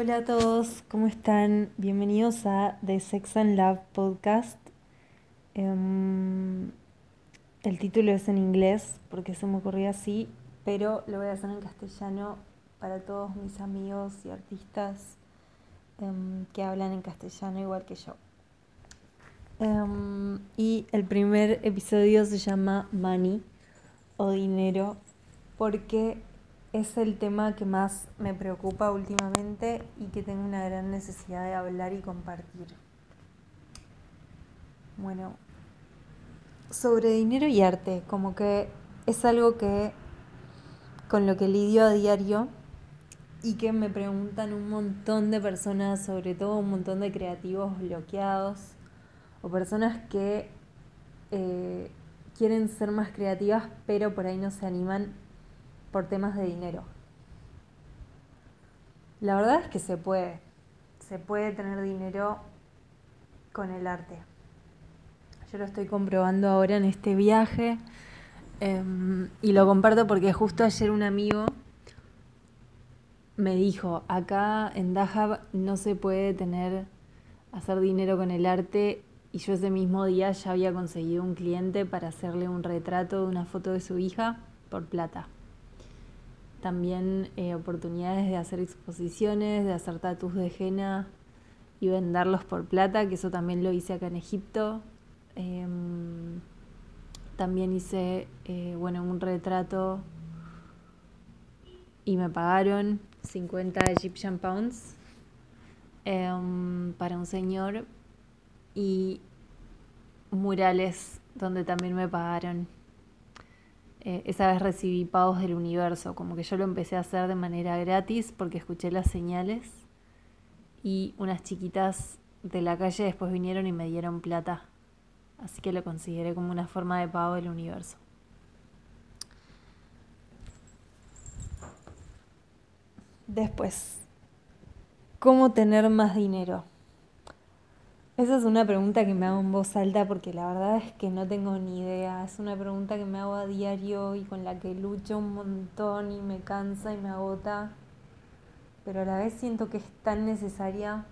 Hola a todos, ¿cómo están? Bienvenidos a The Sex and Love Podcast. Em, el título es en inglés porque se me ocurrió así, pero lo voy a hacer en castellano para todos mis amigos y artistas em, que hablan en castellano igual que yo. Em, y el primer episodio se llama Money o dinero porque es el tema que más me preocupa últimamente y que tengo una gran necesidad de hablar y compartir. Bueno, sobre dinero y arte, como que es algo que con lo que lidio a diario y que me preguntan un montón de personas, sobre todo un montón de creativos bloqueados o personas que eh, quieren ser más creativas pero por ahí no se animan por temas de dinero. La verdad es que se puede, se puede tener dinero con el arte. Yo lo estoy comprobando ahora en este viaje em, y lo comparto porque justo ayer un amigo me dijo, acá en Dahab no se puede tener, hacer dinero con el arte y yo ese mismo día ya había conseguido un cliente para hacerle un retrato de una foto de su hija por plata también eh, oportunidades de hacer exposiciones, de hacer tatus de henna y venderlos por plata, que eso también lo hice acá en Egipto. Em, también hice, eh, bueno, un retrato y me pagaron 50 Egyptian pounds em, para un señor y murales donde también me pagaron eh, esa vez recibí pagos del universo, como que yo lo empecé a hacer de manera gratis porque escuché las señales y unas chiquitas de la calle después vinieron y me dieron plata. Así que lo consideré como una forma de pago del universo. Después, ¿cómo tener más dinero? Esa es una pregunta que me hago en voz alta porque la verdad es que no tengo ni idea. Es una pregunta que me hago a diario y con la que lucho un montón y me cansa y me agota. Pero a la vez siento que es tan necesaria.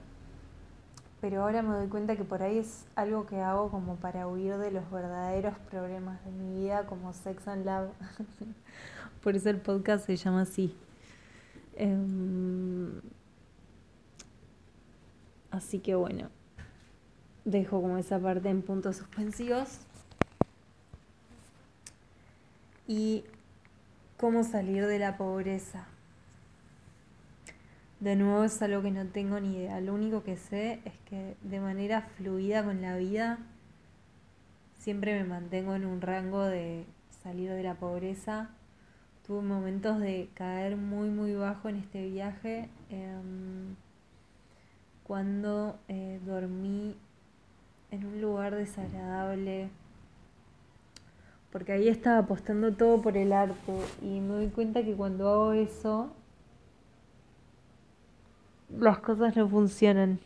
Pero ahora me doy cuenta que por ahí es algo que hago como para huir de los verdaderos problemas de mi vida como Sex and Love. por eso el podcast se llama así. Em, así que bueno dejo como esa parte en puntos suspensivos. Y cómo salir de la pobreza. De nuevo es algo que no tengo ni idea. Lo único que sé es que de manera fluida con la vida siempre me mantengo en un rango de salir de la pobreza. Tuve momentos de caer muy muy bajo en este viaje. Em, cuando eh, dormí en un lugar desagradable, porque ahí estaba apostando todo por el arte y me doy cuenta que cuando hago eso, las cosas no funcionan.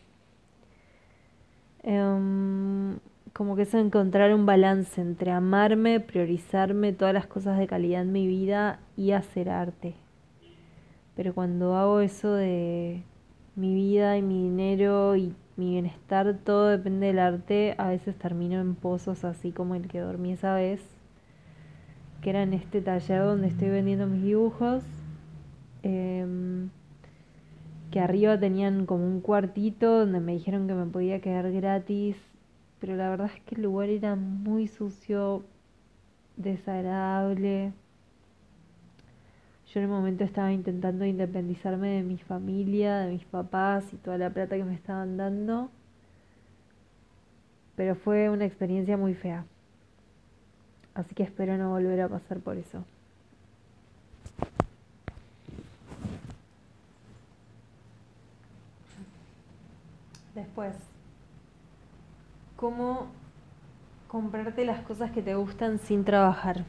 Em, como que es encontrar un balance entre amarme, priorizarme todas las cosas de calidad en mi vida y hacer arte. Pero cuando hago eso de mi vida y mi dinero y mi bienestar, todo depende del arte. A veces termino en pozos así como el que dormí esa vez, que era en este taller donde estoy vendiendo mis dibujos. Em, que arriba tenían como un cuartito donde me dijeron que me podía quedar gratis, pero la verdad es que el lugar era muy sucio, desagradable. Yo en el momento estaba intentando independizarme de mi familia, de mis papás y toda la plata que me estaban dando. Pero fue una experiencia muy fea. Así que espero no volver a pasar por eso. Después, ¿cómo comprarte las cosas que te gustan sin trabajar?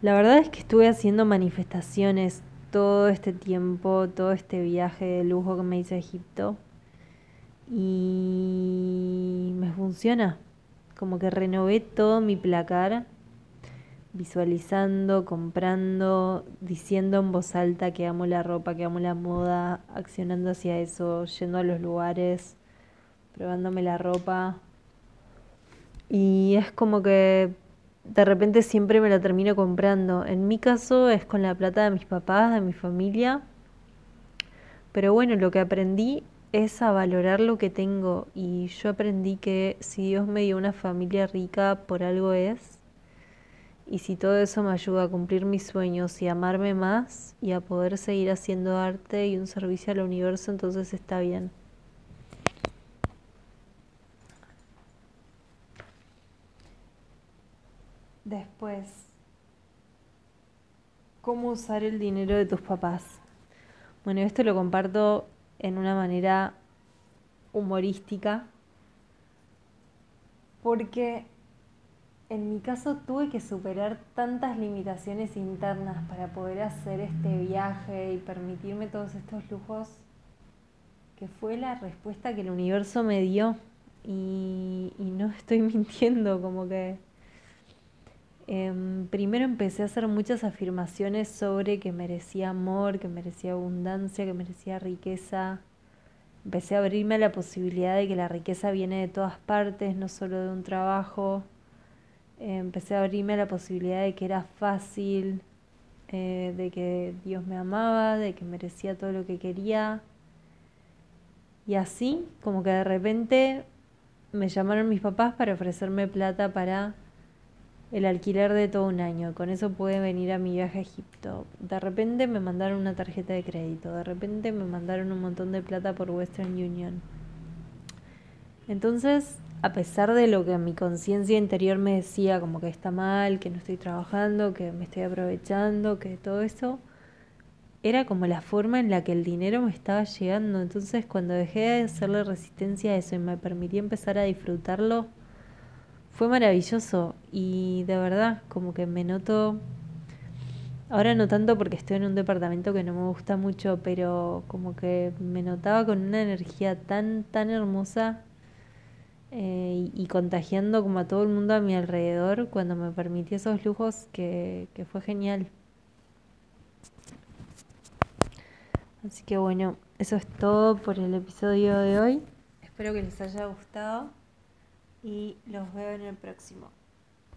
La verdad es que estuve haciendo manifestaciones todo este tiempo, todo este viaje de lujo que me hice a Egipto. Y me funciona. Como que renové todo mi placar. visualizando, comprando, diciendo en voz alta que amo la ropa, que amo la moda, accionando hacia eso, yendo a los lugares, probándome la ropa. Y es como que de repente siempre me la termino comprando. En mi caso es con la plata de mis papás, de mi familia. Pero bueno, lo que aprendí es a valorar lo que tengo y yo aprendí que si Dios me dio una familia rica por algo es y si todo eso me ayuda a cumplir mis sueños y amarme más y a poder seguir haciendo arte y un servicio al universo, entonces está bien. Después, ¿cómo usar el dinero de tus papás? Bueno, esto lo comparto en una manera humorística porque en mi caso tuve que superar tantas limitaciones internas para poder hacer este viaje y permitirme todos estos lujos que fue la respuesta que el universo me dio y, no estoy mintiendo, como que em, primero empecé a hacer muchas afirmaciones sobre que merecía amor, que merecía abundancia, que merecía riqueza. Empecé a abrirme a la posibilidad de que la riqueza viene de todas partes, no solo de un trabajo empecé a abrirme a la posibilidad de que era fácil, eh, de que Dios me amaba, de que merecía todo lo que quería. Y así, como que de repente me llamaron mis papás para ofrecerme plata para el alquiler de todo un año. Con eso pude venir a mi viaje a Egipto. De repente me mandaron una tarjeta de crédito. De repente me mandaron un montón de plata por Western Union. Entonces a pesar de lo que mi conciencia interior me decía, como que está mal, que no estoy trabajando, que me estoy aprovechando, que todo eso, era como la forma en la que el dinero me estaba llegando. Entonces cuando dejé de hacerle resistencia a eso y me permití empezar a disfrutarlo, fue maravilloso y de verdad como que me noto, ahora no tanto porque estoy en un departamento que no me gusta mucho, pero como que me notaba con una energía tan, tan hermosa eh, y, contagiando como a todo el mundo a mi alrededor cuando me permití esos lujos que, que fue genial. Así que bueno, eso es todo por el episodio de hoy. Espero que les haya gustado y los veo en el próximo.